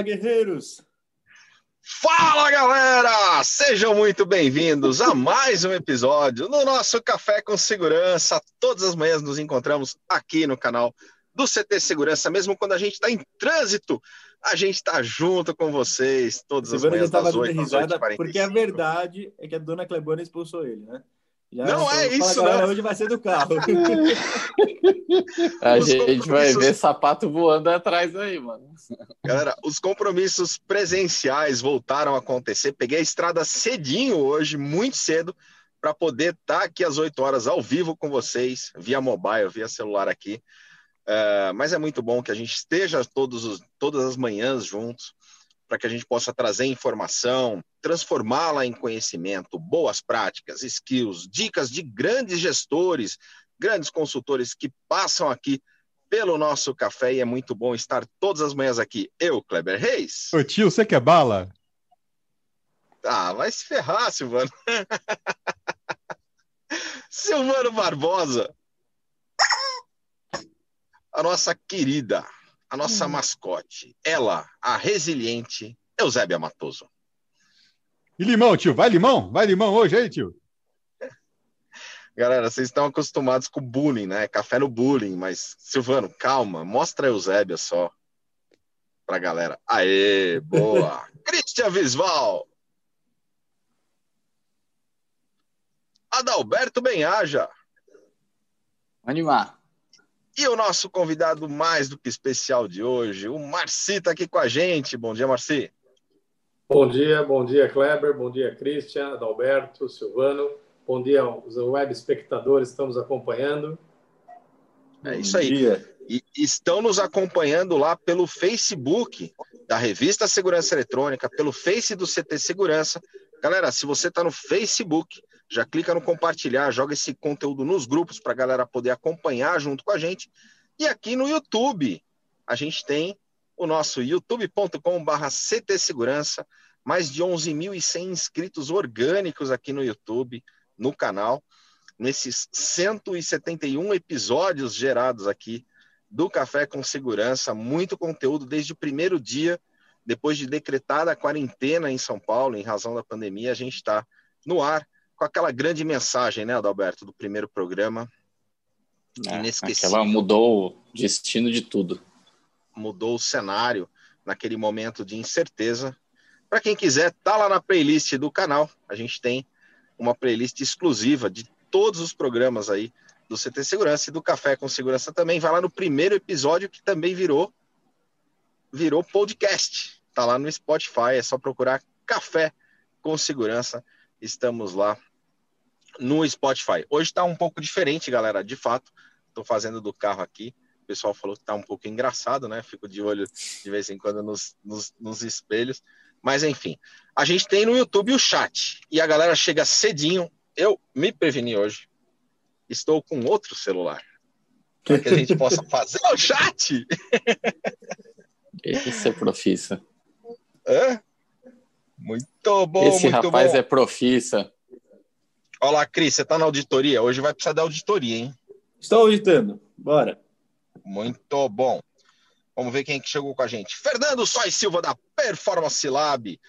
Fala, guerreiros! Fala, galera! Sejam muito bem-vindos a mais um episódio no nosso Café com Segurança. Todas as manhãs nos encontramos aqui no canal do CT Segurança, mesmo quando a gente está em trânsito. A gente está junto com vocês todas as manhãs das 8 às 8 Porque a verdade é que a dona Clebona expulsou ele, né? Já não é isso, não. Hoje vai ser do carro. a os gente vai ver sapato voando atrás aí, mano. Galera, os compromissos presenciais voltaram a acontecer. Peguei a estrada cedinho hoje, muito cedo, para poder estar tá aqui às 8 horas ao vivo com vocês, via mobile, via celular aqui. Uh, mas é muito bom que a gente esteja todos os, todas as manhãs juntos para que a gente possa trazer informação, transformá-la em conhecimento, boas práticas, skills, dicas de grandes gestores, grandes consultores que passam aqui pelo nosso café e é muito bom estar todas as manhãs aqui. Eu, Kleber Reis. Ô tio, você quer bala? Ah, vai se ferrar, Silvano. Silvano Barbosa. A nossa querida a nossa hum. mascote, ela, a resiliente Eusébia Matoso. E limão, tio? Vai limão? Vai limão hoje aí, tio? Galera, vocês estão acostumados com bullying, né? Café no bullying, mas, Silvano, calma, mostra a Eusébia só pra galera. Aê, boa! Cristian Visval! Adalberto Benhaja. Animar. E o nosso convidado mais do que especial de hoje, o Marci está aqui com a gente. Bom dia, Marci. Bom dia, bom dia, Kleber, bom dia, Christian, Adalberto, Silvano. Bom dia aos web espectadores que estamos acompanhando. É isso aí. E estão nos acompanhando lá pelo Facebook da Revista Segurança Eletrônica, pelo Face do CT Segurança. Galera, se você está no Facebook, já clica no compartilhar, joga esse conteúdo nos grupos para a galera poder acompanhar junto com a gente. E aqui no YouTube, a gente tem o nosso youtube.com/barra CT Segurança, mais de 11.100 inscritos orgânicos aqui no YouTube, no canal, nesses 171 episódios gerados aqui do Café com Segurança, muito conteúdo desde o primeiro dia, depois de decretada a quarentena em São Paulo, em razão da pandemia, a gente está no ar com aquela grande mensagem, né, Adalberto, do primeiro programa. É, inesquecível. Aquela mudou o destino de tudo. Mudou o cenário naquele momento de incerteza. Para quem quiser, tá lá na playlist do canal. A gente tem uma playlist exclusiva de todos os programas aí do CT Segurança e do Café com Segurança também. Vai lá no primeiro episódio que também virou virou podcast. Tá lá no Spotify, é só procurar Café com Segurança. Estamos lá no Spotify. Hoje está um pouco diferente, galera. De fato, estou fazendo do carro aqui. O pessoal falou que está um pouco engraçado, né? Fico de olho de vez em quando nos, nos, nos espelhos. Mas enfim, a gente tem no YouTube o chat e a galera chega cedinho. Eu me preveni hoje. Estou com outro celular para que a gente possa fazer o chat. Esse é profissa. É? Muito bom. Esse muito rapaz bom. é profissa. Olá, Cris, você está na auditoria? Hoje vai precisar da auditoria, hein? Estou auditando. Bora. Muito bom. Vamos ver quem que chegou com a gente. Fernando Sois Silva, da Performance Lab.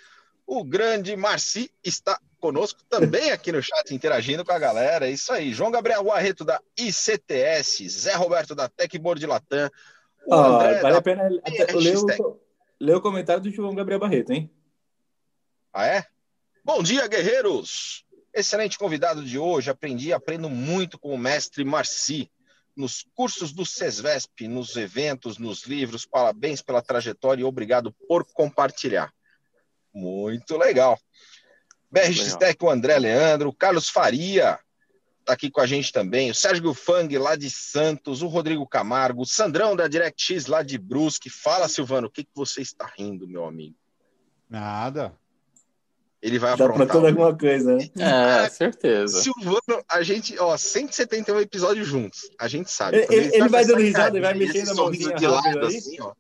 O grande Marci está conosco também aqui no chat, interagindo com a galera. É isso aí. João Gabriel Barreto, da ICTS. Zé Roberto, da Techboard Latam. O ah, André, vale a pena ler o, ler o comentário do João Gabriel Barreto, hein? Ah, é? Bom dia, guerreiros! Excelente convidado de hoje. Aprendi e aprendo muito com o mestre Marci. Nos cursos do SESVESP, nos eventos, nos livros. Parabéns pela trajetória e obrigado por compartilhar. Muito legal. BRX Tech, o André Leandro, o Carlos Faria está aqui com a gente também, o Sérgio Fang, lá de Santos, o Rodrigo Camargo, o Sandrão da DirectX, lá de Brusque. Fala, Silvano, o que, que você está rindo, meu amigo? Nada ele vai Dá aprontar. Dá alguma coisa, né? É, certeza. Silvano, a gente, ó, 171 episódios juntos, a gente sabe. Ele, ele, ele vai dando risada, ele vai mexendo a mãozinha de lado, assim, ó.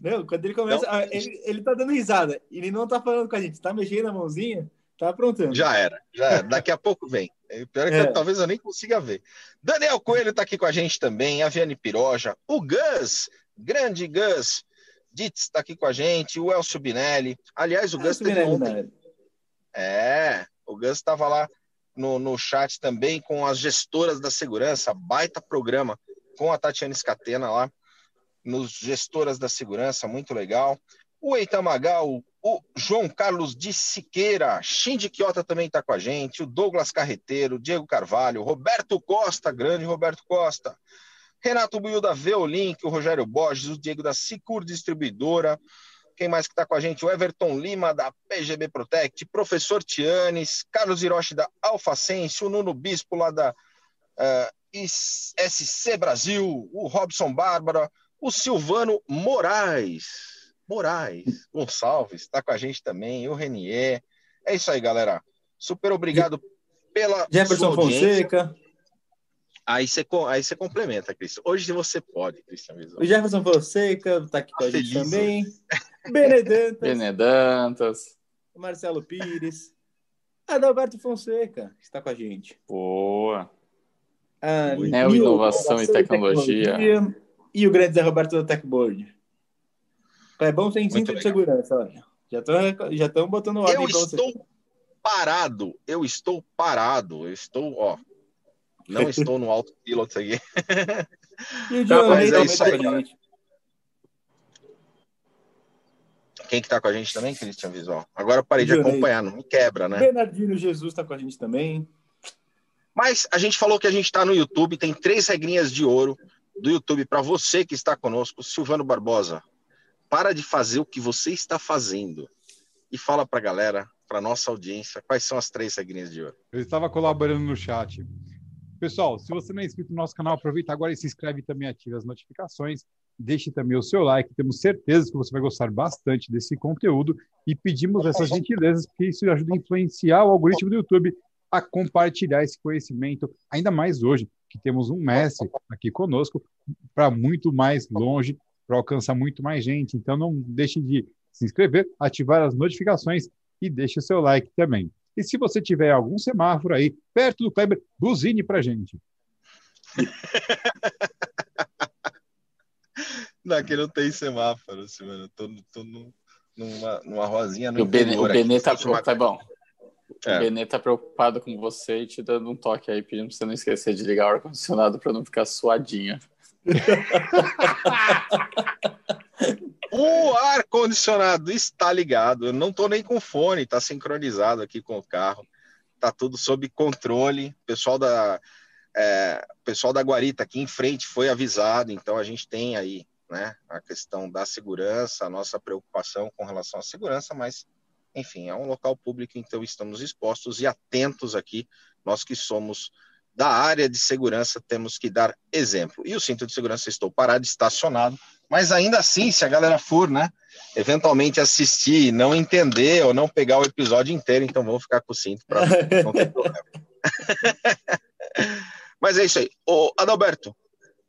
Não, quando ele começa, então, ele, ele tá dando risada, ele não tá falando com a gente, tá mexendo a mãozinha, tá aprontando. Já era, já era. Daqui a pouco vem. Pior é que é. talvez eu nem consiga ver. Daniel Coelho tá aqui com a gente também, a Viane Piroja, o Gus, grande Gus, Ditz está aqui com a gente, o Elcio Binelli. Aliás, o Gus teve ontem. É, o Gus estava lá no, no chat também com as gestoras da segurança, baita programa com a Tatiana Scatena lá, nos gestoras da segurança, muito legal. O Eitan Magal, o João Carlos de Siqueira, Shindy Quiota também está com a gente, o Douglas Carreteiro, Diego Carvalho, Roberto Costa, grande Roberto Costa, Renato Buiu da Veolink, o Rogério Borges, o Diego da Sicur Distribuidora, quem mais que está com a gente? O Everton Lima, da PGB Protect, professor Tianes, Carlos Hiroshi, da Alfacense, o Nuno Bispo, lá da uh, SC Brasil, o Robson Bárbara, o Silvano Moraes, Moraes Gonçalves, está com a gente também, o Renier. É isso aí, galera. Super obrigado pela Jefferson Fonseca. Aí você, aí você complementa, Cristian. Hoje você pode, Cristian. O Jefferson Fonseca está aqui com a gente também. Benedantas. Benedantas. Marcelo Pires. Adalberto Fonseca está com a gente. Boa. Ah, Neo Inovação e Tecnologia. tecnologia. E o grande Zé Roberto da Techboard. É bom sem cinto de segurança, olha. Já estão já botando ordem Eu estou você. parado. Eu estou parado. Eu estou, ó, não estou no autopilot aqui. E o Diogo é isso aí. Quem que tá com a gente também, Christian Visual? Agora eu parei de acompanhar, não me quebra, né? Bernardino Jesus tá com a gente também. Mas a gente falou que a gente está no YouTube, tem três regrinhas de ouro do YouTube para você que está conosco. Silvano Barbosa, para de fazer o que você está fazendo e fala para a galera, para nossa audiência, quais são as três regrinhas de ouro. Eu estava colaborando no chat. Pessoal, se você não é inscrito no nosso canal, aproveita agora e se inscreve também, ative as notificações. Deixe também o seu like, temos certeza que você vai gostar bastante desse conteúdo e pedimos essas gentilezas, porque isso ajuda a influenciar o algoritmo do YouTube a compartilhar esse conhecimento, ainda mais hoje, que temos um mestre aqui conosco, para muito mais longe, para alcançar muito mais gente. Então, não deixe de se inscrever, ativar as notificações e deixe o seu like também. E se você tiver algum semáforo aí perto do Kleber, buzine para gente. não, aqui não tem semáforo, mano. Tô, tô numa, numa rosinha no O Benê, o Benê tá, tá bom. É. O Benê tá preocupado com você e te dando um toque aí, pedindo pra você não esquecer de ligar o ar-condicionado para não ficar suadinha. O ar-condicionado está ligado. Eu não estou nem com fone, está sincronizado aqui com o carro. Está tudo sob controle. O pessoal da, é, pessoal da Guarita aqui em frente foi avisado, então a gente tem aí né, a questão da segurança, a nossa preocupação com relação à segurança, mas enfim, é um local público, então estamos expostos e atentos aqui, nós que somos da área de segurança temos que dar exemplo. E o cinto de segurança estou parado, estacionado, mas ainda assim, se a galera for, né, eventualmente assistir, não entender ou não pegar o episódio inteiro, então vamos ficar com o cinto para não ter problema. mas é isso aí. Ô, Adalberto,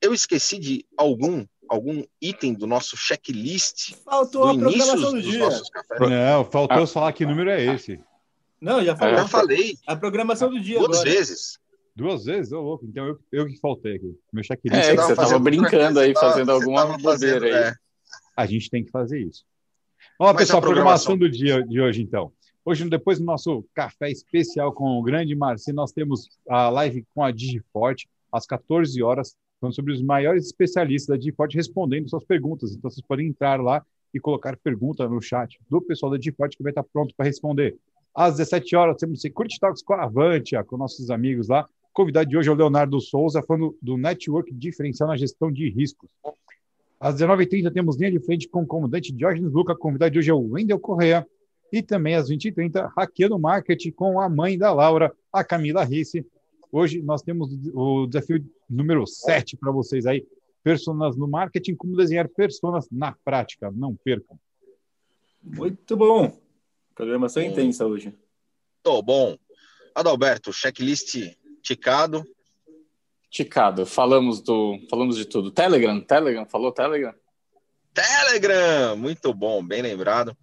eu esqueci de algum algum item do nosso checklist Faltou do a programação do dia. Não, faltou ah. falar que número é esse. Não, já falei. Já falei. A programação do dia Duas agora. vezes. Duas vezes? Ô, louco. Então eu, eu que faltei aqui. Meu checklist. É, que você estava brincando aí, fazendo alguma bobeira aí. É. A gente tem que fazer isso. Olá, Mas pessoal, a programação... programação do dia de hoje, então. Hoje, depois do nosso café especial com o grande Marci, nós temos a live com a Digiforte, às 14 horas, falando sobre os maiores especialistas da Digiforte respondendo suas perguntas. Então, vocês podem entrar lá e colocar pergunta no chat do pessoal da Digiforte que vai estar pronto para responder. Às 17 horas, temos Security Talks com a Avantia, com nossos amigos lá, convidado de hoje é o Leonardo Souza, falando do network diferencial na gestão de riscos. Às 19h30 temos linha de frente com o comandante Diógenes Luca, convidado de hoje é o Wendel Correa. E também às 20h30, hackeando marketing com a mãe da Laura, a Camila Risse. Hoje nós temos o desafio número 7 para vocês aí, personas no marketing, como desenhar personas na prática. Não percam. Muito bom. Programação intensa hoje. Tô bom. Adalberto, checklist Ticado. Ticado. Falamos do, falamos de tudo. Telegram, Telegram, falou Telegram? Telegram, muito bom, bem lembrado.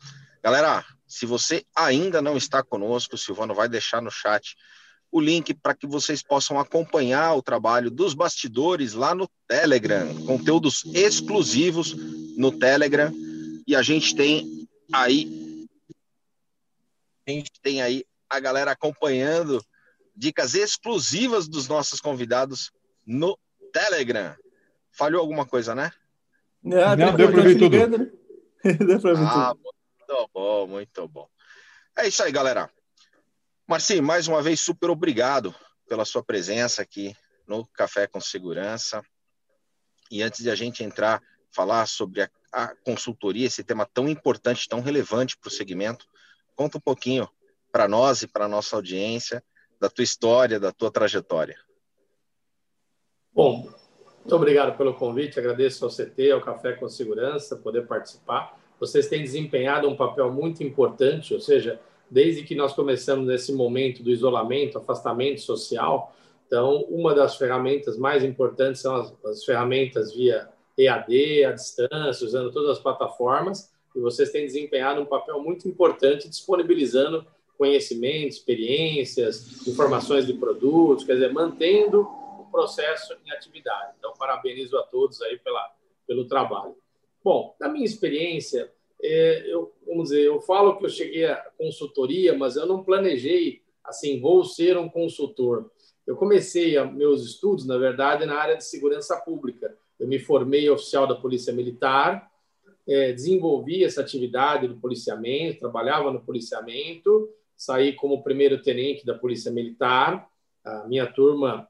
Galera, se você ainda não está conosco, o Silvano vai deixar no chat o link para que vocês possam acompanhar o trabalho dos bastidores lá no Telegram, conteúdos exclusivos no Telegram. E a gente tem aí a gente tem aí a galera acompanhando dicas exclusivas dos nossos convidados no Telegram. Falhou alguma coisa, né? Não, Não deu para ver tudo. Né? deu pra ver ah, tudo. Muito bom, muito bom. É isso aí, galera. Marcinho, mais uma vez, super obrigado pela sua presença aqui no Café com Segurança. E antes de a gente entrar, falar sobre a, a consultoria, esse tema tão importante, tão relevante para o segmento, conta um pouquinho para nós e para a nossa audiência da tua história, da tua trajetória. Bom, muito obrigado pelo convite, agradeço ao CT, ao Café com Segurança, poder participar. Vocês têm desempenhado um papel muito importante, ou seja, desde que nós começamos nesse momento do isolamento, afastamento social, então, uma das ferramentas mais importantes são as, as ferramentas via EAD, à distância, usando todas as plataformas, e vocês têm desempenhado um papel muito importante disponibilizando conhecimento, experiências, informações de produtos, quer dizer, mantendo o processo em atividade. Então, parabenizo a todos aí pela, pelo trabalho. Bom, na minha experiência, é, eu, vamos dizer, eu falo que eu cheguei à consultoria, mas eu não planejei, assim, vou ser um consultor. Eu comecei meus estudos, na verdade, na área de segurança pública. Eu me formei oficial da Polícia Militar, é, desenvolvi essa atividade do policiamento, trabalhava no policiamento, saí como primeiro tenente da Polícia Militar. A minha turma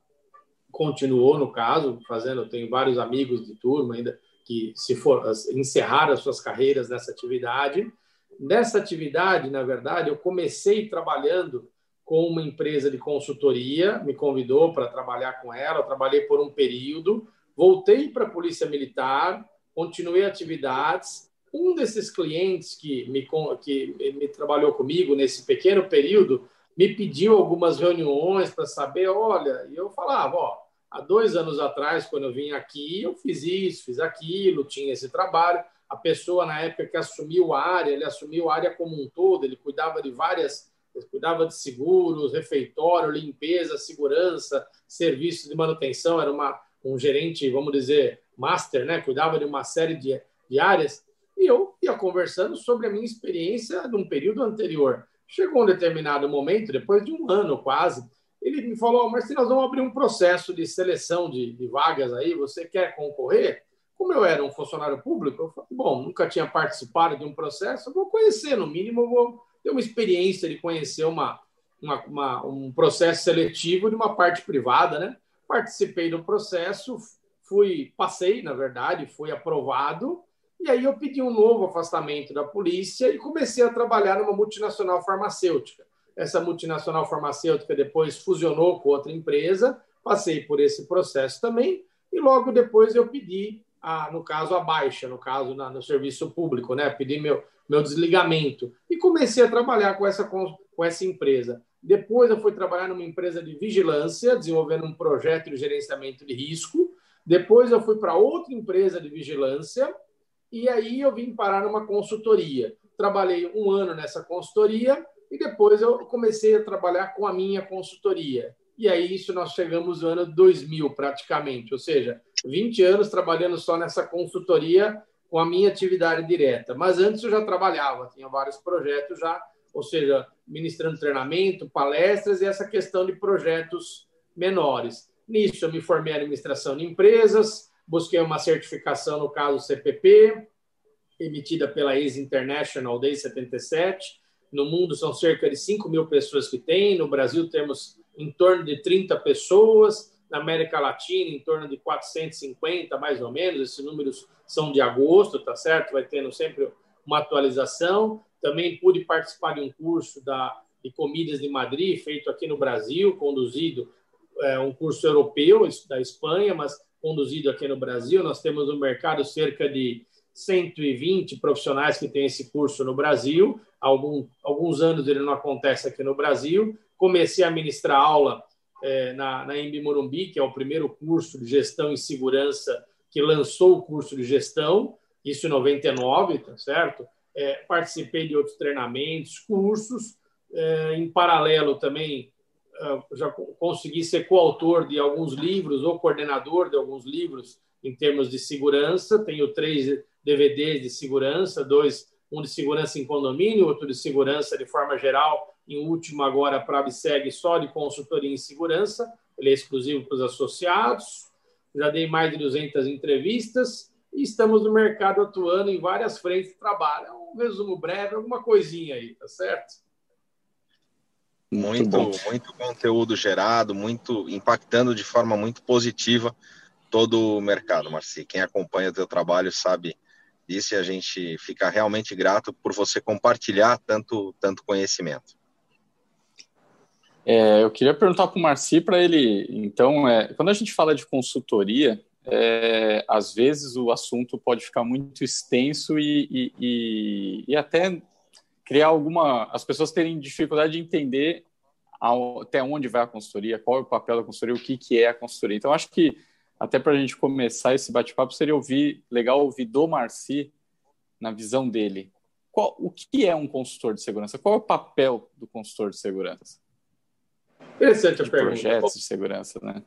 continuou, no caso, fazendo. Tenho vários amigos de turma ainda que se for, encerraram as suas carreiras nessa atividade. Nessa atividade, na verdade, eu comecei trabalhando com uma empresa de consultoria, me convidou para trabalhar com ela, eu trabalhei por um período, voltei para a Polícia Militar, continuei atividades. Um desses clientes que me, que me trabalhou comigo nesse pequeno período me pediu algumas reuniões para saber, olha, e eu falava, ó, há dois anos atrás, quando eu vim aqui, eu fiz isso, fiz aquilo, tinha esse trabalho. A pessoa, na época que assumiu a área, ele assumiu a área como um todo, ele cuidava de várias ele cuidava de seguros, refeitório, limpeza, segurança, serviços de manutenção, era uma, um gerente, vamos dizer, master, né? cuidava de uma série de, de áreas, e eu ia conversando sobre a minha experiência num período anterior. Chegou um determinado momento, depois de um ano quase, ele me falou, mas se nós vamos abrir um processo de seleção de, de vagas aí, você quer concorrer? Como eu era um funcionário público, eu falei, bom, nunca tinha participado de um processo, vou conhecer, no mínimo vou ter uma experiência de conhecer uma, uma, uma, um processo seletivo de uma parte privada, né? Participei do processo, fui, passei, na verdade, fui aprovado, e aí eu pedi um novo afastamento da polícia e comecei a trabalhar numa multinacional farmacêutica. Essa multinacional farmacêutica depois fusionou com outra empresa, passei por esse processo também, e logo depois eu pedi, a, no caso, a baixa, no caso, na, no serviço público, né? Pedi meu, meu desligamento. E comecei a trabalhar com essa, com, com essa empresa. Depois eu fui trabalhar numa empresa de vigilância, desenvolvendo um projeto de gerenciamento de risco. Depois eu fui para outra empresa de vigilância e aí eu vim parar numa consultoria. Trabalhei um ano nessa consultoria e depois eu comecei a trabalhar com a minha consultoria. E aí isso nós chegamos no ano 2000 praticamente, ou seja, 20 anos trabalhando só nessa consultoria com a minha atividade direta. Mas antes eu já trabalhava, tinha vários projetos já, ou seja, ministrando treinamento, palestras e essa questão de projetos menores. Nisso eu me formei em administração de empresas, busquei uma certificação no caso CPP, emitida pela Ex International desde 77. No mundo são cerca de 5 mil pessoas que tem, no Brasil temos em torno de 30 pessoas, na América Latina, em torno de 450, mais ou menos. Esses números são de agosto, tá certo? Vai tendo sempre uma atualização. Também pude participar de um curso da, de comidas de Madrid, feito aqui no Brasil, conduzido, é, um curso europeu da Espanha, mas conduzido aqui no Brasil. Nós temos no mercado cerca de 120 profissionais que têm esse curso no Brasil. Algum, alguns anos ele não acontece aqui no Brasil. Comecei a ministrar aula é, na, na Embi Morumbi, que é o primeiro curso de gestão e segurança que lançou o curso de gestão, isso em 99, tá certo? É, participei de outros treinamentos, cursos. É, em paralelo também já consegui ser coautor de alguns livros ou coordenador de alguns livros em termos de segurança. Tenho três, DVDs de segurança, dois, um de segurança em condomínio, outro de segurança de forma geral, em último agora para a Abseg só de consultoria em segurança, ele é exclusivo para os associados. Já dei mais de 200 entrevistas e estamos no mercado atuando em várias frentes de trabalho. É um resumo breve, alguma coisinha aí, tá certo? Muito, muito, muito conteúdo gerado, muito impactando de forma muito positiva todo o mercado, Marci. Quem acompanha o teu trabalho sabe disso e a gente fica realmente grato por você compartilhar tanto, tanto conhecimento. É, eu queria perguntar para o Marci para ele, então, é, quando a gente fala de consultoria, é, às vezes o assunto pode ficar muito extenso e, e, e, e, até criar alguma. as pessoas terem dificuldade de entender ao, até onde vai a consultoria, qual é o papel da consultoria, o que, que é a consultoria. Então, acho que até para a gente começar esse bate-papo seria ouvir, legal ouvir do Marci, na visão dele, qual, o que é um consultor de segurança? Qual é o papel do consultor de segurança? Interessante a de pergunta. Projetos de segurança, né?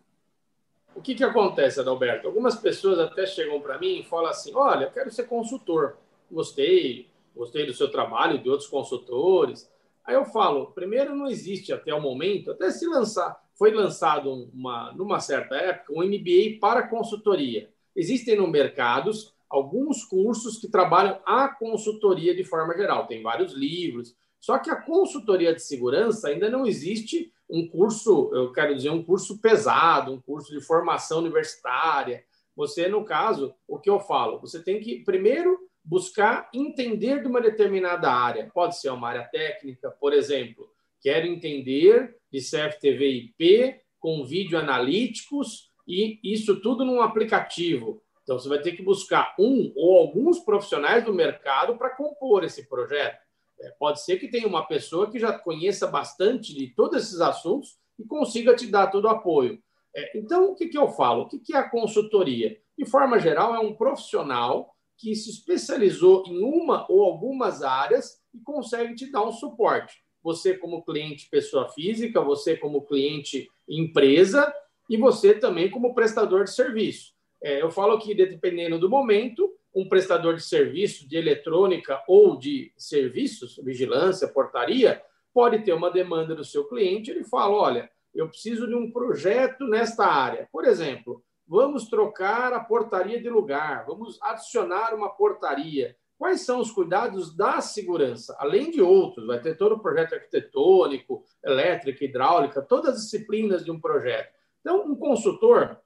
O que, que acontece, Adalberto? Algumas pessoas até chegam para mim e falam assim: olha, eu quero ser consultor. Gostei, gostei do seu trabalho, de outros consultores. Aí eu falo: primeiro, não existe até o momento, até se lançar, foi lançado uma, numa certa época um MBA para consultoria. Existem no mercado alguns cursos que trabalham a consultoria de forma geral. Tem vários livros. Só que a consultoria de segurança ainda não existe um curso, eu quero dizer, um curso pesado, um curso de formação universitária. Você, no caso, o que eu falo? Você tem que, primeiro, buscar entender de uma determinada área. Pode ser uma área técnica, por exemplo, quero entender de CFTV IP com vídeo analíticos e isso tudo num aplicativo. Então, você vai ter que buscar um ou alguns profissionais do mercado para compor esse projeto. É, pode ser que tenha uma pessoa que já conheça bastante de todos esses assuntos e consiga te dar todo o apoio. É, então, o que, que eu falo? O que, que é a consultoria? De forma geral, é um profissional que se especializou em uma ou algumas áreas e consegue te dar um suporte. Você, como cliente pessoa física, você, como cliente empresa, e você também, como prestador de serviço. É, eu falo que, dependendo do momento, um prestador de serviço de eletrônica ou de serviços, vigilância, portaria, pode ter uma demanda do seu cliente, ele fala, olha, eu preciso de um projeto nesta área. Por exemplo, vamos trocar a portaria de lugar, vamos adicionar uma portaria. Quais são os cuidados da segurança? Além de outros, vai ter todo o projeto arquitetônico, elétrica, hidráulica, todas as disciplinas de um projeto. Então, um consultor,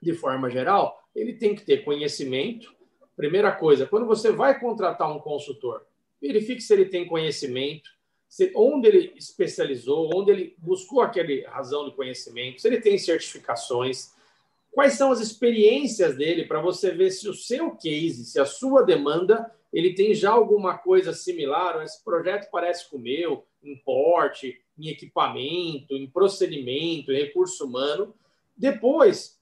de forma geral, ele tem que ter conhecimento, Primeira coisa, quando você vai contratar um consultor, verifique se ele tem conhecimento, se, onde ele especializou, onde ele buscou aquele razão de conhecimento, se ele tem certificações, quais são as experiências dele para você ver se o seu case, se a sua demanda, ele tem já alguma coisa similar, esse projeto parece com o meu, em porte, em equipamento, em procedimento, em recurso humano. Depois,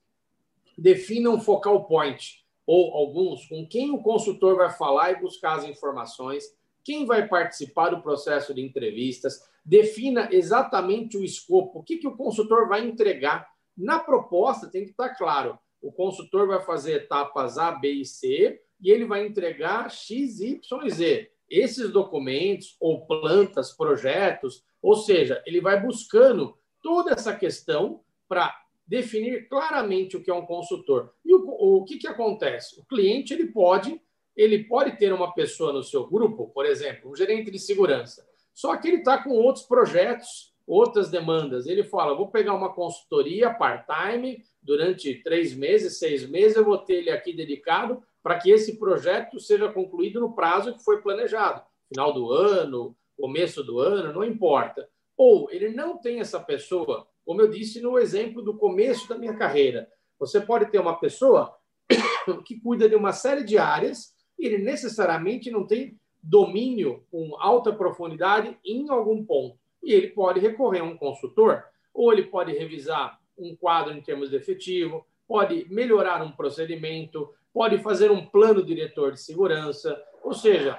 defina um focal point ou alguns, com quem o consultor vai falar e buscar as informações, quem vai participar do processo de entrevistas, defina exatamente o escopo, o que, que o consultor vai entregar. Na proposta tem que estar claro, o consultor vai fazer etapas A, B e C e ele vai entregar X, Y e Z. Esses documentos ou plantas, projetos, ou seja, ele vai buscando toda essa questão para definir claramente o que é um consultor. E o, o que, que acontece? O cliente ele pode ele pode ter uma pessoa no seu grupo, por exemplo, um gerente de segurança, só que ele está com outros projetos, outras demandas. Ele fala: vou pegar uma consultoria part-time durante três meses, seis meses, eu vou ter ele aqui dedicado para que esse projeto seja concluído no prazo que foi planejado final do ano, começo do ano, não importa. Ou ele não tem essa pessoa como eu disse no exemplo do começo da minha carreira. Você pode ter uma pessoa que cuida de uma série de áreas e ele necessariamente não tem domínio com alta profundidade em algum ponto. E ele pode recorrer a um consultor, ou ele pode revisar um quadro em termos de efetivo, pode melhorar um procedimento, pode fazer um plano diretor de segurança, ou seja,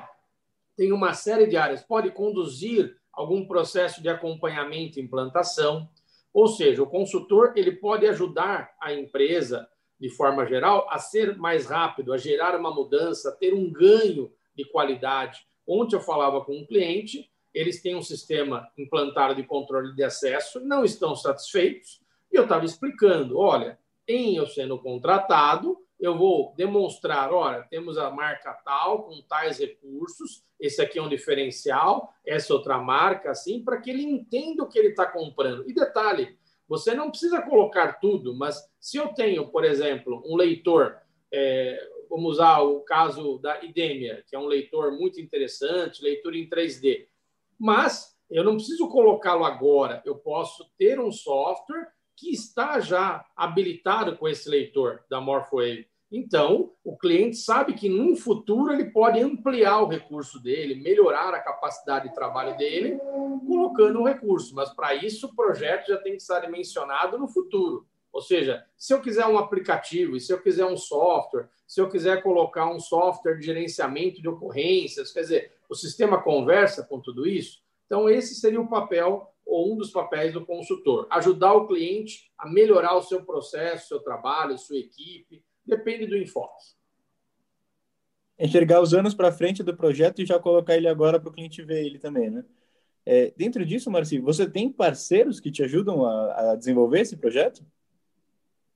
tem uma série de áreas, pode conduzir algum processo de acompanhamento e implantação. Ou seja, o consultor ele pode ajudar a empresa de forma geral, a ser mais rápido, a gerar uma mudança, a ter um ganho de qualidade. Ontem eu falava com um cliente, eles têm um sistema implantado de controle de acesso, não estão satisfeitos, e eu estava explicando: olha, em eu sendo contratado, eu vou demonstrar, olha, temos a marca tal, com tais recursos, esse aqui é um diferencial, essa outra marca, assim, para que ele entenda o que ele está comprando. E detalhe, você não precisa colocar tudo, mas se eu tenho, por exemplo, um leitor, é, vamos usar o caso da Idemia, que é um leitor muito interessante, leitor em 3D, mas eu não preciso colocá-lo agora, eu posso ter um software que está já habilitado com esse leitor da Morphwave. Então, o cliente sabe que no futuro ele pode ampliar o recurso dele, melhorar a capacidade de trabalho dele, colocando um recurso. Mas para isso, o projeto já tem que estar mencionado no futuro. Ou seja, se eu quiser um aplicativo, se eu quiser um software, se eu quiser colocar um software de gerenciamento de ocorrências, quer dizer, o sistema conversa com tudo isso. Então, esse seria o papel ou um dos papéis do consultor: ajudar o cliente a melhorar o seu processo, seu trabalho, sua equipe Depende do enfoque. Enxergar os anos para frente do projeto e já colocar ele agora para o cliente ver ele também, né? É, dentro disso, Marci, você tem parceiros que te ajudam a, a, desenvolver esse projeto?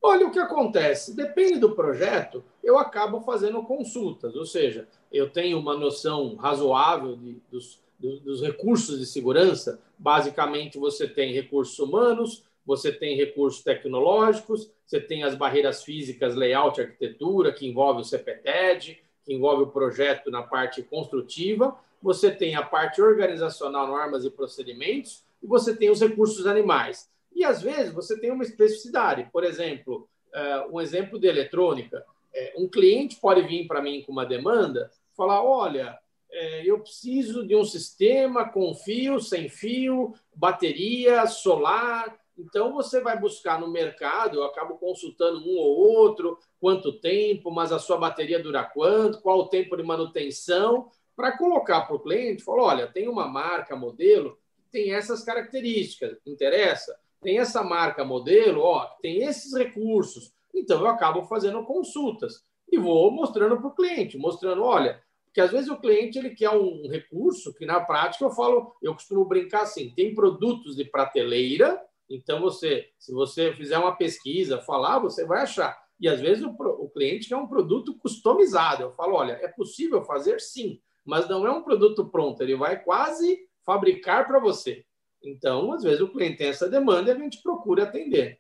Olha o que acontece. Depende do projeto, eu acabo fazendo consultas, ou seja, eu tenho uma noção razoável de, dos, dos recursos de segurança. Basicamente, você tem recursos humanos, você tem recursos tecnológicos, você tem as barreiras físicas, layout, arquitetura, que envolve o CPTED, que envolve o projeto na parte construtiva, você tem a parte organizacional, normas e procedimentos, e você tem os recursos animais. E às vezes você tem uma especificidade. Por exemplo, eh, um exemplo de eletrônica. Eh, um cliente pode vir para mim com uma demanda, falar: olha, eh, eu preciso de um sistema com fio, sem fio, bateria, solar, então, você vai buscar no mercado, eu acabo consultando um ou outro, quanto tempo, mas a sua bateria dura quanto, qual o tempo de manutenção, para colocar para o cliente, falar, olha, tem uma marca, modelo, tem essas características, interessa? Tem essa marca, modelo, ó, tem esses recursos. Então, eu acabo fazendo consultas e vou mostrando para o cliente, mostrando, olha, porque às vezes o cliente ele quer um recurso que na prática eu falo, eu costumo brincar assim, tem produtos de prateleira então, você, se você fizer uma pesquisa, falar, você vai achar. E às vezes o, o cliente quer um produto customizado. Eu falo, olha, é possível fazer sim, mas não é um produto pronto, ele vai quase fabricar para você. Então, às vezes o cliente tem essa demanda e a gente procura atender.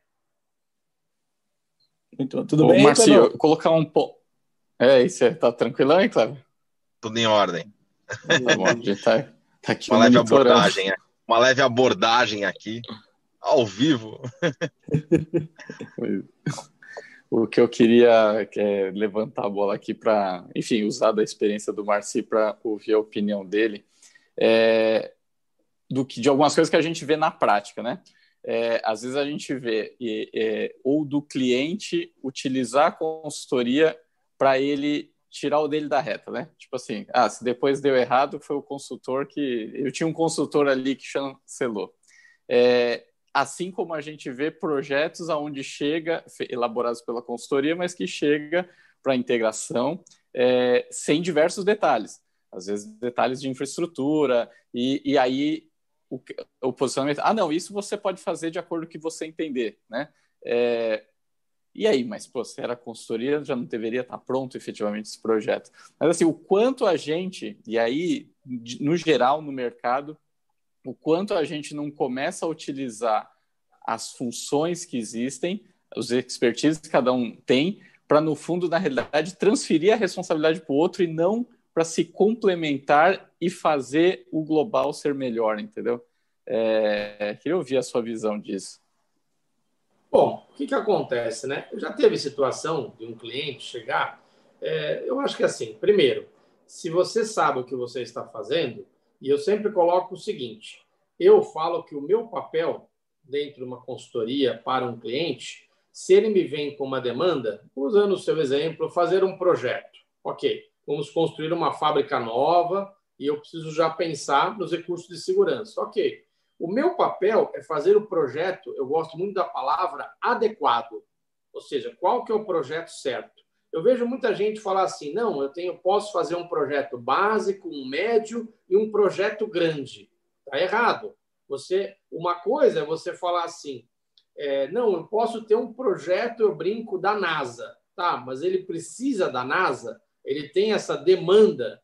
Então, tudo Ô, bem? Marcio, colocar um pouco. É, isso é, tá tranquilão, hein, Cláudio? Tudo em ordem. Tá bom, a gente tá, tá aqui uma leve abordagem, uma leve abordagem aqui ao vivo. o que eu queria é levantar a bola aqui para, enfim, usar da experiência do Marci para ouvir a opinião dele é, do que de algumas coisas que a gente vê na prática, né? É, às vezes a gente vê é, ou do cliente utilizar a consultoria para ele tirar o dele da reta, né? Tipo assim, ah, se depois deu errado, foi o consultor que. Eu tinha um consultor ali que chancelou. É, assim como a gente vê projetos aonde chega, elaborados pela consultoria, mas que chega para integração é, sem diversos detalhes. Às vezes detalhes de infraestrutura, e, e aí o, o, posicionamento, ah, não, isso você pode fazer de acordo com o que você entender, né? É, e aí, mas pô, se era consultoria, já não deveria estar pronto efetivamente esse projeto. Mas assim, o quanto a gente, e aí, no geral, no mercado, o quanto a gente não começa a utilizar as funções que existem, os expertises que cada um tem, para, no fundo, na realidade, transferir a responsabilidade para o outro e não para se complementar e fazer o global ser melhor, entendeu? É, queria ouvir a sua visão disso. Bom, o que, que acontece, né? Já teve situação de um cliente chegar. É, eu acho que assim, primeiro, se você sabe o que você está fazendo, e eu sempre coloco o seguinte: eu falo que o meu papel dentro de uma consultoria para um cliente, se ele me vem com uma demanda, usando o seu exemplo, fazer um projeto. Ok, vamos construir uma fábrica nova e eu preciso já pensar nos recursos de segurança. Ok, o meu papel é fazer o projeto, eu gosto muito da palavra adequado. Ou seja, qual que é o projeto certo? Eu vejo muita gente falar assim: não, eu tenho, posso fazer um projeto básico, um médio e um projeto grande. Está errado. Você, uma coisa é você falar assim: é, não, eu posso ter um projeto, eu brinco, da NASA. Tá, mas ele precisa da NASA, ele tem essa demanda.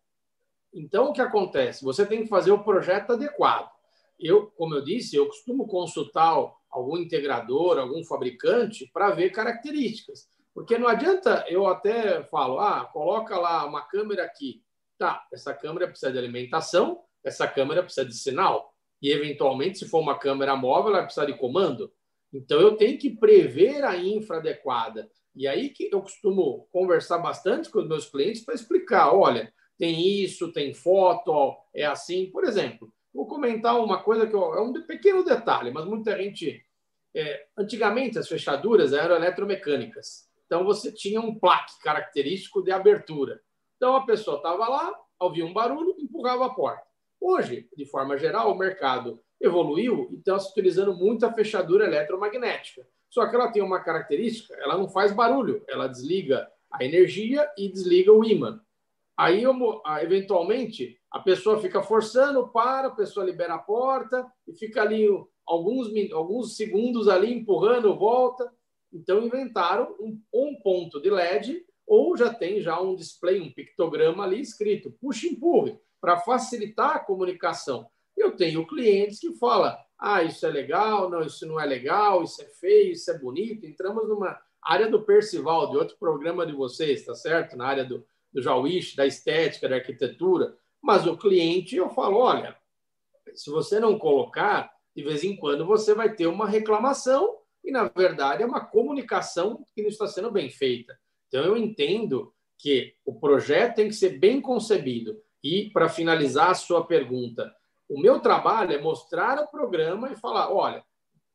Então, o que acontece? Você tem que fazer o projeto adequado. Eu, como eu disse, eu costumo consultar algum integrador, algum fabricante, para ver características. Porque não adianta eu até falo, ah, coloca lá uma câmera aqui. Tá, essa câmera precisa de alimentação, essa câmera precisa de sinal. E, eventualmente, se for uma câmera móvel, ela precisa de comando. Então, eu tenho que prever a infra adequada. E aí que eu costumo conversar bastante com os meus clientes para explicar, olha, tem isso, tem foto, ó, é assim. Por exemplo, vou comentar uma coisa que é um pequeno detalhe, mas muita gente... É, antigamente, as fechaduras eram eletromecânicas. Então, você tinha um plaque característico de abertura. Então, a pessoa estava lá, ouvia um barulho, empurrava a porta. Hoje, de forma geral, o mercado evoluiu e está se utilizando muito a fechadura eletromagnética. Só que ela tem uma característica, ela não faz barulho, ela desliga a energia e desliga o ímã. Aí, eventualmente, a pessoa fica forçando, para, a pessoa libera a porta e fica ali alguns, alguns segundos ali empurrando, volta. Então inventaram um, um ponto de LED ou já tem já um display, um pictograma ali escrito, puxa empurre, para facilitar a comunicação. Eu tenho clientes que falam, ah, isso é legal, não, isso não é legal, isso é feio, isso é bonito. Entramos numa área do Percival, de outro programa de vocês, tá certo? Na área do, do Jauish, da estética, da arquitetura. Mas o cliente, eu falo, olha, se você não colocar, de vez em quando você vai ter uma reclamação e, na verdade, é uma comunicação que não está sendo bem feita. Então, eu entendo que o projeto tem que ser bem concebido. E, para finalizar a sua pergunta, o meu trabalho é mostrar o programa e falar: olha,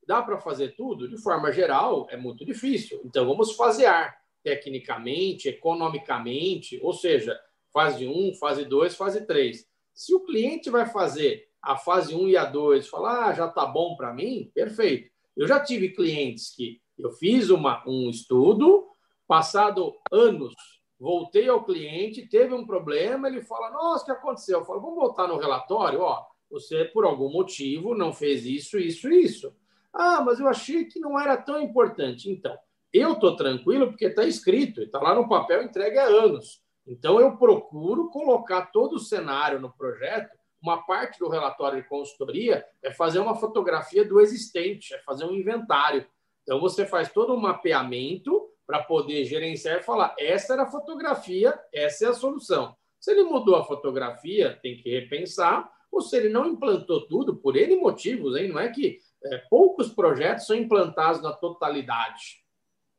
dá para fazer tudo? De forma geral, é muito difícil. Então, vamos fasear tecnicamente, economicamente, ou seja, fase 1, fase 2, fase 3. Se o cliente vai fazer a fase 1 e a 2, falar, ah, já está bom para mim, perfeito. Eu já tive clientes que eu fiz uma, um estudo, passado anos, voltei ao cliente, teve um problema, ele fala: Nossa, o que aconteceu? Eu falo: Vamos voltar no relatório? Ó, você, por algum motivo, não fez isso, isso e isso. Ah, mas eu achei que não era tão importante. Então, eu estou tranquilo porque está escrito, está lá no papel entregue há anos. Então, eu procuro colocar todo o cenário no projeto uma parte do relatório de consultoria é fazer uma fotografia do existente, é fazer um inventário. Então, você faz todo um mapeamento para poder gerenciar e falar: essa era a fotografia, essa é a solução. Se ele mudou a fotografia, tem que repensar, ou se ele não implantou tudo, por N motivos, hein? não é que é, poucos projetos são implantados na totalidade.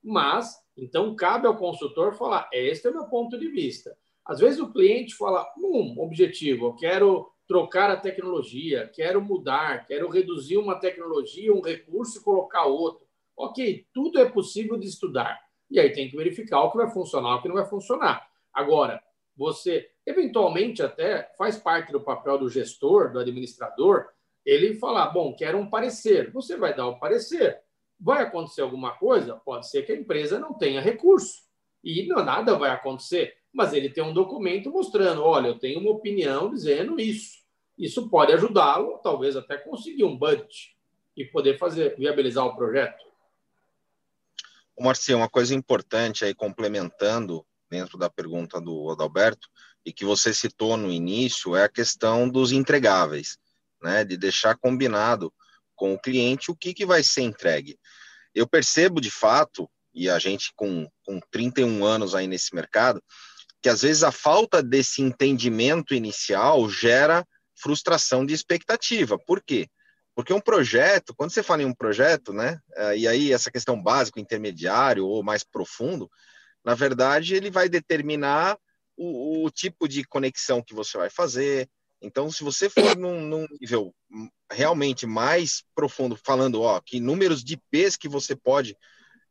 Mas, então, cabe ao consultor falar: este é o meu ponto de vista. Às vezes o cliente fala: um objetivo, eu quero trocar a tecnologia, quero mudar, quero reduzir uma tecnologia, um recurso e colocar outro. Ok, tudo é possível de estudar. E aí tem que verificar o que vai funcionar, o que não vai funcionar. Agora, você eventualmente até faz parte do papel do gestor, do administrador, ele falar, bom, quero um parecer. Você vai dar o um parecer. Vai acontecer alguma coisa? Pode ser que a empresa não tenha recurso. E não, nada vai acontecer. Mas ele tem um documento mostrando, olha, eu tenho uma opinião dizendo isso. Isso pode ajudá-lo, talvez até conseguir um budget e poder fazer viabilizar o projeto. O Marcio, uma coisa importante aí complementando dentro da pergunta do Adalberto e que você citou no início é a questão dos entregáveis, né? De deixar combinado com o cliente o que, que vai ser entregue. Eu percebo de fato, e a gente com, com 31 anos aí nesse mercado, que às vezes a falta desse entendimento inicial gera frustração de expectativa. Por quê? Porque um projeto, quando você fala em um projeto, né, é, e aí essa questão básica, intermediário ou mais profundo, na verdade ele vai determinar o, o tipo de conexão que você vai fazer. Então, se você for num, num nível realmente mais profundo, falando, ó, que números de P's que você pode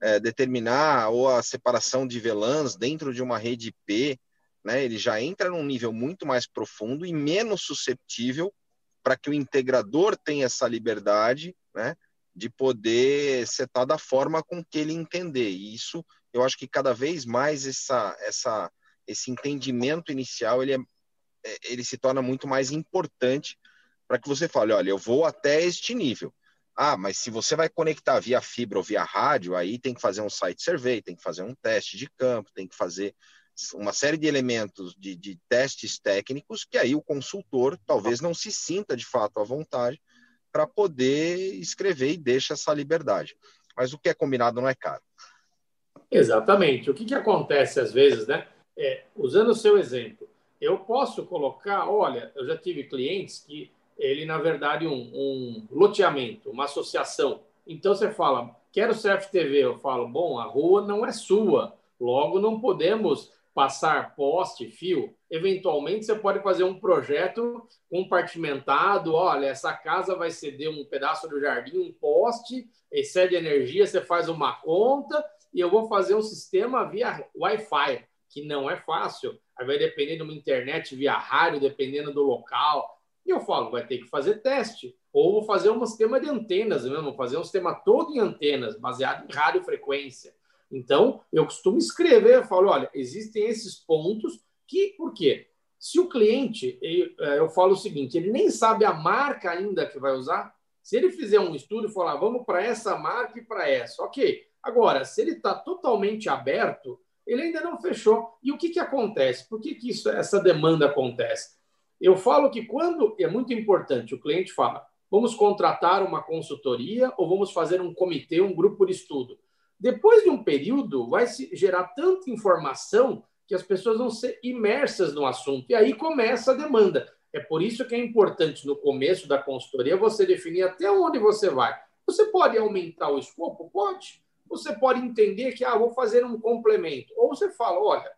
é, determinar, ou a separação de VLANs dentro de uma rede IP, né? Ele já entra num nível muito mais profundo e menos susceptível para que o integrador tenha essa liberdade, né? de poder setar da forma com que ele entender. E isso, eu acho que cada vez mais essa, essa, esse entendimento inicial ele, é, é ele se torna muito mais importante para que você fale, olha, eu vou até este nível. Ah, mas se você vai conectar via fibra ou via rádio, aí tem que fazer um site survey, tem que fazer um teste de campo, tem que fazer uma série de elementos de, de testes técnicos que aí o consultor talvez não se sinta de fato à vontade para poder escrever e deixa essa liberdade. Mas o que é combinado não é caro. Exatamente. O que, que acontece às vezes, né? É, usando o seu exemplo, eu posso colocar, olha, eu já tive clientes que ele, na verdade, um, um loteamento, uma associação. Então você fala, quero CFTV. Eu falo, bom, a rua não é sua, logo não podemos passar poste, fio. Eventualmente você pode fazer um projeto compartimentado. Olha, essa casa vai ceder um pedaço do jardim, um poste, excede energia, você faz uma conta e eu vou fazer um sistema via Wi-Fi, que não é fácil. Aí vai depender de uma internet via rádio, dependendo do local. E eu falo, vai ter que fazer teste. Ou vou fazer um sistema de antenas mesmo, vou fazer um sistema todo em antenas, baseado em radiofrequência. Então, eu costumo escrever, eu falo, olha, existem esses pontos que, por quê? Se o cliente, é, eu falo o seguinte, ele nem sabe a marca ainda que vai usar, se ele fizer um estudo e falar, vamos para essa marca e para essa, ok. Agora, se ele está totalmente aberto, ele ainda não fechou. E o que, que acontece? Por que, que isso, essa demanda acontece? Eu falo que quando é muito importante, o cliente fala: vamos contratar uma consultoria ou vamos fazer um comitê, um grupo de estudo. Depois de um período, vai se gerar tanta informação que as pessoas vão ser imersas no assunto. E aí começa a demanda. É por isso que é importante, no começo da consultoria, você definir até onde você vai. Você pode aumentar o escopo? Pode. Você pode entender que, ah, vou fazer um complemento. Ou você fala, olha,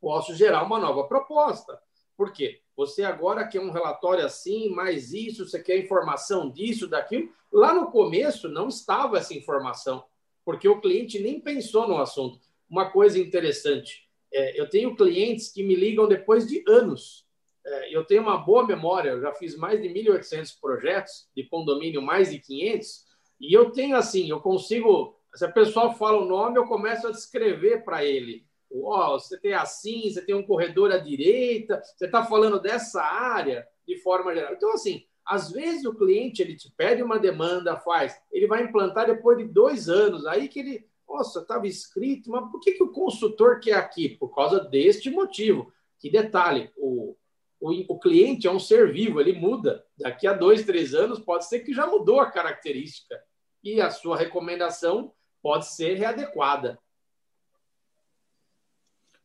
posso gerar uma nova proposta. Por quê? Você agora quer um relatório assim, mais isso, você quer informação disso, daquilo. Lá no começo não estava essa informação, porque o cliente nem pensou no assunto. Uma coisa interessante, é, eu tenho clientes que me ligam depois de anos. É, eu tenho uma boa memória, eu já fiz mais de 1.800 projetos de condomínio, mais de 500, e eu tenho assim, eu consigo, se a pessoa fala o nome, eu começo a descrever para ele ó, você tem assim, você tem um corredor à direita, você está falando dessa área de forma geral. Então, assim, às vezes o cliente ele te pede uma demanda, faz, ele vai implantar depois de dois anos, aí que ele, nossa, estava escrito, mas por que, que o consultor quer aqui? Por causa deste motivo. Que detalhe, o, o, o cliente é um ser vivo, ele muda. Daqui a dois, três anos, pode ser que já mudou a característica. E a sua recomendação pode ser readequada.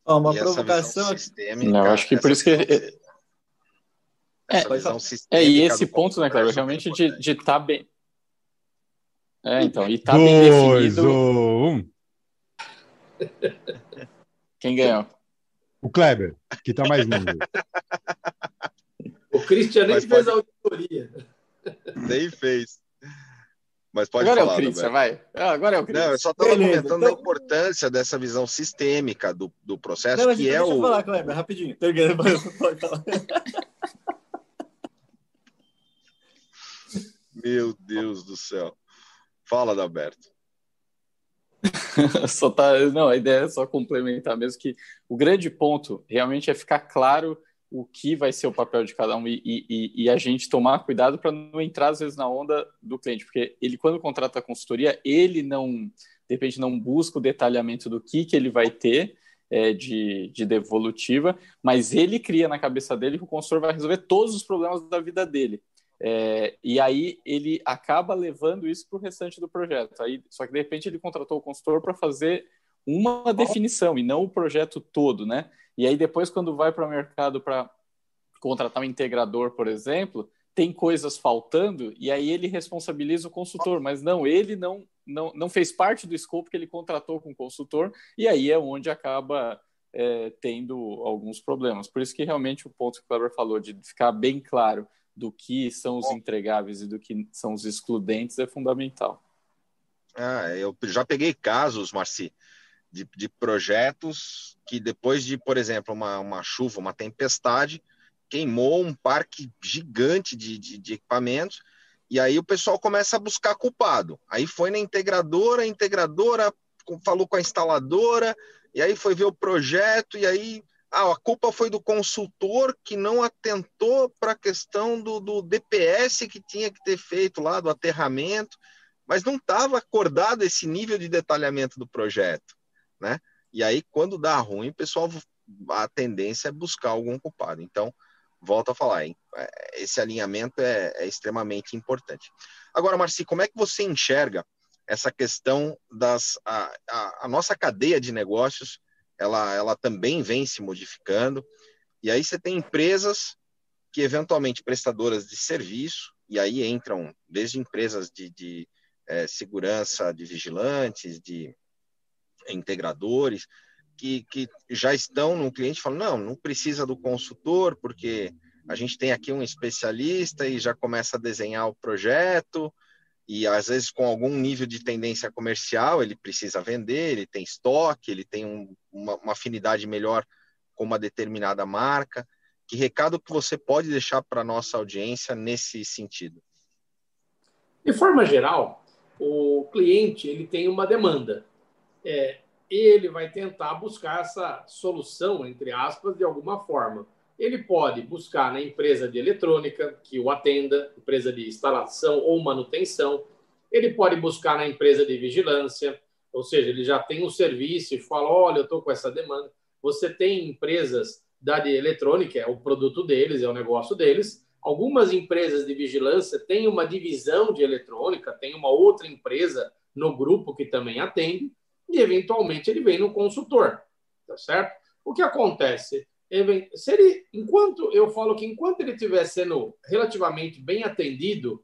Ó, uma provocação. Sistêmica, não, acho que por isso que. É, é, e esse ponto, né, Cleber, realmente de estar tá bem. É, então, e tá bem definido. Um. Quem ganhou? O Kleber, que tá mais lindo. o Cristian nem fez a auditoria. Nem fez. Mas pode agora falar. É o Christian, vai. Ah, agora é o Christian. Não, eu só estava comentando então... a importância dessa visão sistêmica do, do processo, não, que é deixa o. Deixa eu falar, Kleber, rapidinho. Meu Deus do céu. Fala, Dalberto. só tá, não, a ideia é só complementar mesmo que o grande ponto realmente é ficar claro o que vai ser o papel de cada um e, e, e a gente tomar cuidado para não entrar às vezes na onda do cliente, porque ele quando contrata a consultoria, ele não, de repente não busca o detalhamento do que, que ele vai ter é, de, de devolutiva, mas ele cria na cabeça dele que o consultor vai resolver todos os problemas da vida dele. É, e aí ele acaba levando isso para o restante do projeto. Aí, só que de repente ele contratou o consultor para fazer uma definição e não o projeto todo, né? E aí depois quando vai para o mercado para contratar um integrador, por exemplo, tem coisas faltando e aí ele responsabiliza o consultor, mas não, ele não não, não fez parte do escopo que ele contratou com o consultor e aí é onde acaba é, tendo alguns problemas. Por isso que realmente o ponto que o Kleber falou de ficar bem claro do que são os entregáveis e do que são os excludentes é fundamental. Ah, eu já peguei casos, Marci, de, de projetos que depois de, por exemplo, uma, uma chuva, uma tempestade, queimou um parque gigante de, de, de equipamentos E aí o pessoal começa a buscar culpado. Aí foi na integradora, a integradora falou com a instaladora, e aí foi ver o projeto, e aí ah, a culpa foi do consultor que não atentou para a questão do, do DPS que tinha que ter feito lá, do aterramento, mas não estava acordado esse nível de detalhamento do projeto, né? E aí, quando dá ruim, o pessoal, a tendência é buscar algum culpado. Então, volto a falar, hein? É, esse alinhamento é, é extremamente importante. Agora, Marci, como é que você enxerga essa questão das a, a, a, nossa cadeia de negócios ela, ela também vem se modificando e aí você tem empresas que eventualmente prestadoras de serviço e aí entram desde empresas de, de é, segurança de vigilantes de integradores que, que já estão no cliente falando não não precisa do consultor porque a gente tem aqui um especialista e já começa a desenhar o projeto e às vezes com algum nível de tendência comercial ele precisa vender, ele tem estoque, ele tem um, uma, uma, afinidade melhor com uma determinada marca. Que recado que você pode deixar para a nossa audiência nesse sentido? De forma geral, o cliente ele tem uma demanda. É, ele vai tentar buscar essa solução, entre aspas, de alguma forma ele pode buscar na empresa de eletrônica que o atenda, empresa de instalação ou manutenção. Ele pode buscar na empresa de vigilância, ou seja, ele já tem um serviço e fala: olha, eu estou com essa demanda. Você tem empresas da de eletrônica, é o produto deles, é o negócio deles. Algumas empresas de vigilância têm uma divisão de eletrônica, tem uma outra empresa no grupo que também atende, e eventualmente ele vem no consultor, tá certo? O que acontece? se ele, enquanto eu falo que enquanto ele estiver sendo relativamente bem atendido,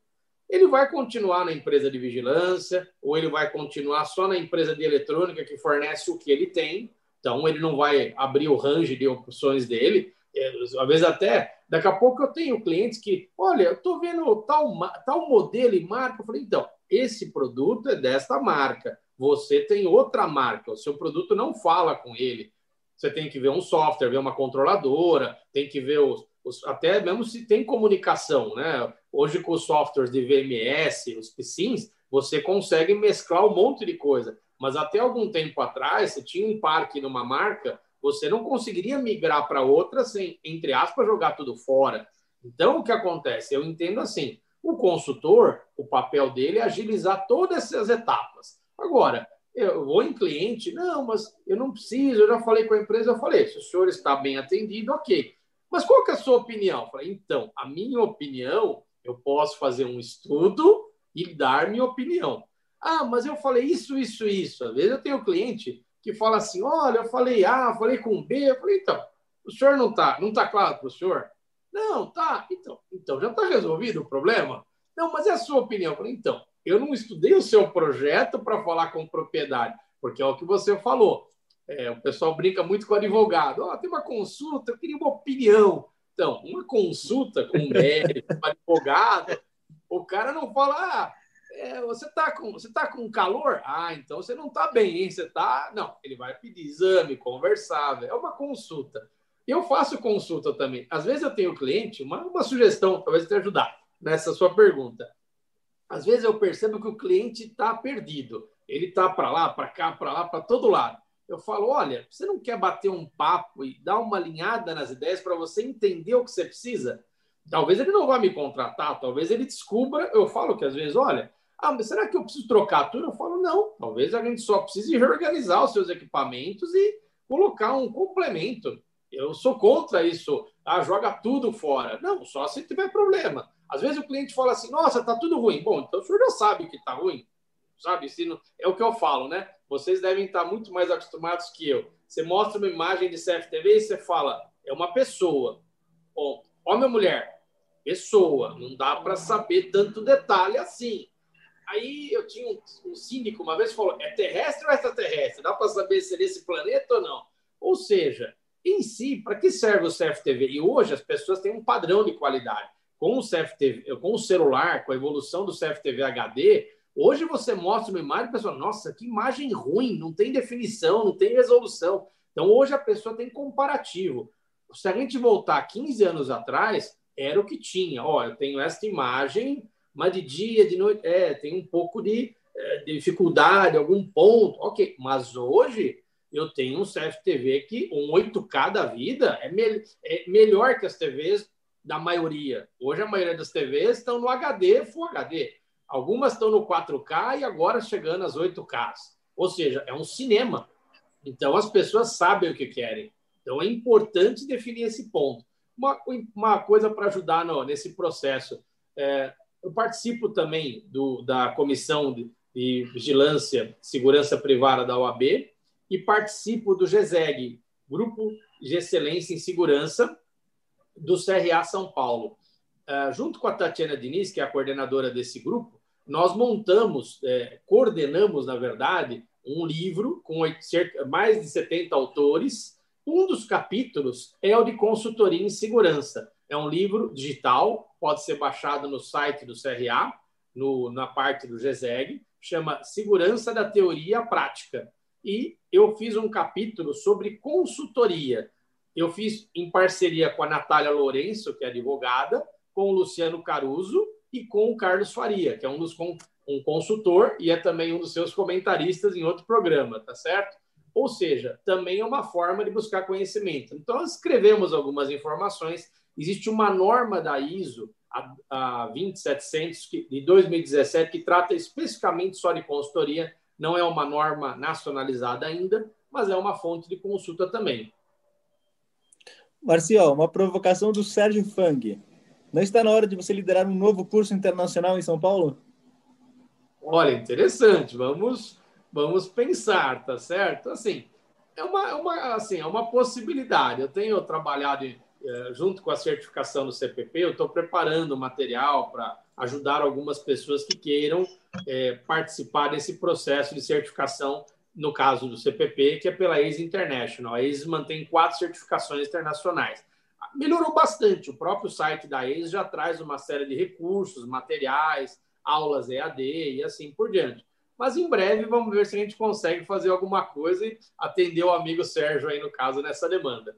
ele vai continuar na empresa de vigilância ou ele vai continuar só na empresa de eletrônica que fornece o que ele tem. Então ele não vai abrir o range de opções dele. É, às vezes até daqui a pouco eu tenho clientes que, olha, eu estou vendo tal, tal modelo e marca. Eu falei, então, esse produto é desta marca. Você tem outra marca. O seu produto não fala com ele você tem que ver um software, ver uma controladora, tem que ver os, os, até mesmo se tem comunicação, né? Hoje com os softwares de VMS, os PSINs, você consegue mesclar um monte de coisa. Mas até algum tempo atrás, você tinha um parque numa marca, você não conseguiria migrar para outra sem, entre aspas, jogar tudo fora. Então, o que acontece? Eu entendo assim: o consultor, o papel dele é agilizar todas essas etapas. Agora, eu vou em cliente, não, mas eu não preciso, eu já falei com a empresa, eu falei, se o senhor está bem atendido, ok. Mas qual que é a sua opinião? Eu falei, então, a minha opinião, eu posso fazer um estudo e dar minha opinião. Ah, mas eu falei isso, isso, isso. Às vezes eu tenho cliente que fala assim, olha, eu falei A, falei com B, eu falei, então, o senhor não está não tá claro para o senhor? Não, tá. Então, então já está resolvido o problema? Não, mas é a sua opinião. Eu falei, então, eu não estudei o seu projeto para falar com propriedade, porque é o que você falou. É, o pessoal brinca muito com o advogado. Oh, tem uma consulta, eu queria uma opinião. Então, uma consulta com um médico, um advogado, o cara não fala, ah, é, você está com, você tá com calor? Ah, então você não está bem, hein? Você está. Não, ele vai pedir exame, conversar, é uma consulta. Eu faço consulta também. Às vezes eu tenho cliente, uma, uma sugestão, talvez te ajudar nessa sua pergunta às vezes eu percebo que o cliente está perdido. Ele está para lá, para cá, para lá, para todo lado. Eu falo, olha, você não quer bater um papo e dar uma alinhada nas ideias para você entender o que você precisa? Talvez ele não vá me contratar, talvez ele descubra. Eu falo que às vezes, olha, ah, será que eu preciso trocar tudo? Eu falo, não, talvez a gente só precise reorganizar os seus equipamentos e colocar um complemento. Eu sou contra isso, ah, joga tudo fora. Não, só se tiver problema. Às vezes o cliente fala assim: nossa, tá tudo ruim. Bom, então o senhor já sabe que tá ruim, sabe? Se não... É o que eu falo, né? Vocês devem estar muito mais acostumados que eu. Você mostra uma imagem de CFTV e você fala: é uma pessoa. Bom, homem ou mulher? Pessoa. Não dá para saber tanto detalhe assim. Aí eu tinha um, um síndico uma vez falou: é terrestre ou extraterrestre? Dá para saber se é desse planeta ou não? Ou seja, em si, para que serve o CFTV? E hoje as pessoas têm um padrão de qualidade com o CFTV, com o celular, com a evolução do CFTV HD, hoje você mostra uma imagem e a pessoa, nossa, que imagem ruim, não tem definição, não tem resolução. Então hoje a pessoa tem comparativo. Se a gente voltar 15 anos atrás, era o que tinha. Ó, eu tenho esta imagem, mas de dia, de noite, é, tem um pouco de, é, de dificuldade, algum ponto, ok. Mas hoje eu tenho um CFTV que um 8K da vida é, me, é melhor que as TVs da maioria. Hoje a maioria das TVs estão no HD, Full HD. Algumas estão no 4K e agora chegando às 8Ks. Ou seja, é um cinema. Então as pessoas sabem o que querem. Então é importante definir esse ponto. Uma, uma coisa para ajudar no, nesse processo. É, eu participo também do, da comissão de, de vigilância segurança privada da OAB e participo do GESEG, Grupo de Excelência em Segurança do CRA São Paulo. Uh, junto com a Tatiana Diniz, que é a coordenadora desse grupo, nós montamos, é, coordenamos, na verdade, um livro com cerca, mais de 70 autores. Um dos capítulos é o de consultoria em segurança. É um livro digital, pode ser baixado no site do CRA, no, na parte do GESEG, chama Segurança da Teoria à Prática. E eu fiz um capítulo sobre consultoria. Eu fiz em parceria com a Natália Lourenço, que é advogada, com o Luciano Caruso e com o Carlos Faria, que é um dos um consultor e é também um dos seus comentaristas em outro programa, tá certo? Ou seja, também é uma forma de buscar conhecimento. Então, escrevemos algumas informações. Existe uma norma da ISO, a, a 27700, de 2017, que trata especificamente só de consultoria. Não é uma norma nacionalizada ainda, mas é uma fonte de consulta também. Marcial, uma provocação do Sérgio Fang. Não está na hora de você liderar um novo curso internacional em São Paulo? Olha, interessante. Vamos, vamos pensar, tá certo? Assim, é uma, é uma, assim, é uma possibilidade. Eu tenho trabalhado é, junto com a certificação do CPP, eu estou preparando material para ajudar algumas pessoas que queiram é, participar desse processo de certificação, no caso do CPP, que é pela ACE International. A ACE mantém quatro certificações internacionais melhorou bastante. O próprio site da ACE já traz uma série de recursos, materiais, aulas EAD e assim por diante. Mas em breve vamos ver se a gente consegue fazer alguma coisa e atender o amigo Sérgio aí, no caso, nessa demanda.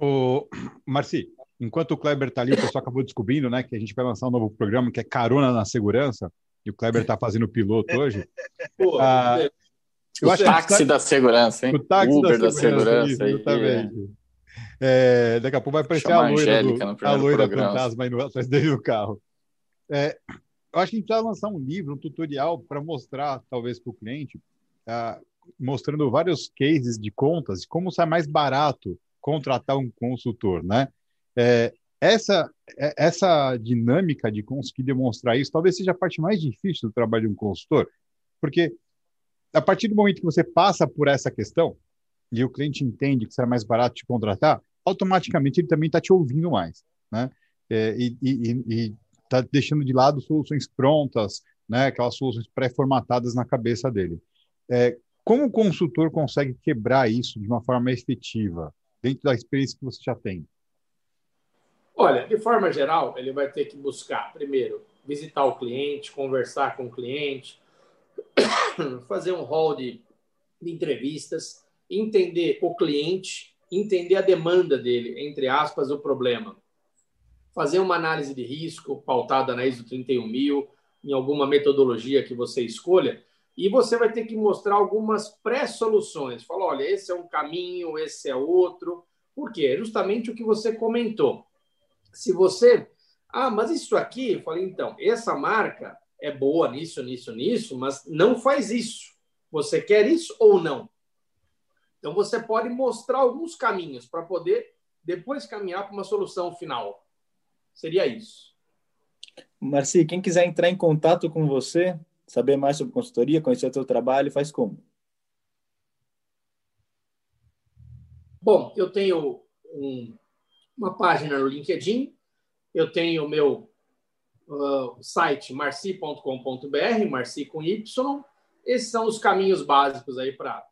O Marci, enquanto o Kleber está ali, o pessoal acabou descobrindo né, que a gente vai lançar um novo programa que é Carona na Segurança, e o Kleber está fazendo piloto hoje. Pô, ah, o táxi da segurança, hein? O táxi Uber da segurança, isso, exatamente. É, daqui a pouco vai aparecer a loira, do, a loira fantasma aí no, atrás dele no carro. É, eu acho que a gente vai lançar um livro, um tutorial para mostrar, talvez, para o cliente, uh, mostrando vários cases de contas, de como sai mais barato contratar um consultor, né? É, essa, é, essa dinâmica de conseguir demonstrar isso talvez seja a parte mais difícil do trabalho de um consultor, porque a partir do momento que você passa por essa questão e o cliente entende que será mais barato te contratar, automaticamente ele também está te ouvindo mais, né? É, e está deixando de lado soluções prontas, né? Aquelas soluções pré-formatadas na cabeça dele. É, como o consultor consegue quebrar isso de uma forma efetiva dentro da experiência que você já tem? Olha, de forma geral, ele vai ter que buscar, primeiro, visitar o cliente, conversar com o cliente, fazer um hall de, de entrevistas, entender o cliente entender a demanda dele, entre aspas, o problema. Fazer uma análise de risco pautada na ISO 31000, em alguma metodologia que você escolha, e você vai ter que mostrar algumas pré-soluções. Falar, olha, esse é um caminho, esse é outro. Por quê? Justamente o que você comentou. Se você. Ah, mas isso aqui, eu falei, então, essa marca é boa nisso, nisso, nisso, mas não faz isso. Você quer isso ou não? Então, você pode mostrar alguns caminhos para poder depois caminhar para uma solução final. Seria isso. Marci, quem quiser entrar em contato com você, saber mais sobre consultoria, conhecer o seu trabalho, faz como? Bom, eu tenho um, uma página no LinkedIn, eu tenho o meu uh, site marci.com.br, marci com Y. Esses são os caminhos básicos aí para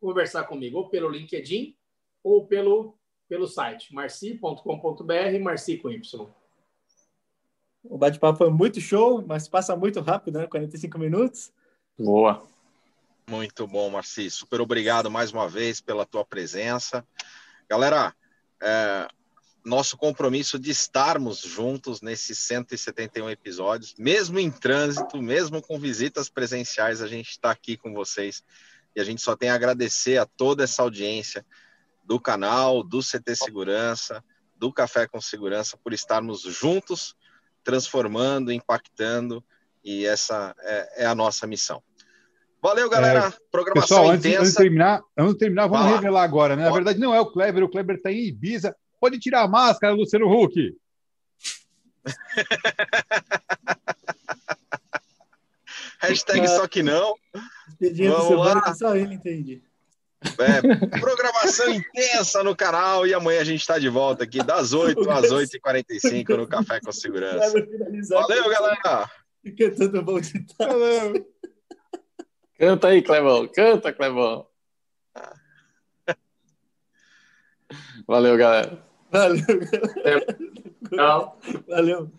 conversar comigo, ou pelo LinkedIn ou pelo, pelo site marci.com.br, marci com Y. O bate-papo foi muito show, mas passa muito rápido, né? 45 minutos. Boa. Muito bom, Marci. Super obrigado mais uma vez pela tua presença. Galera, é, nosso compromisso de estarmos juntos nesses 171 episódios, mesmo em trânsito, mesmo com visitas presenciais, a gente está aqui com vocês e a gente só tem a agradecer a toda essa audiência do canal, do CT Segurança, do Café com Segurança, por estarmos juntos, transformando, impactando, e essa é, é a nossa missão. Valeu, galera. É, Programação pessoal, intensa. Antes, de terminar, antes de terminar, vamos revelar agora, né? Na verdade, não é o Kleber, o Kleber está em Ibiza. Pode tirar a máscara, Luciano Huck. Hashtag só que não. Vamos lá. Só ele entende. É, programação intensa no canal e amanhã a gente está de volta aqui das 8 às 8h45 no Café com Segurança. Valeu, galera! Cantando bom de Valeu! Canta aí, Clebão. Canta, Clebão. Valeu, galera. Valeu, galera. Tchau. Valeu.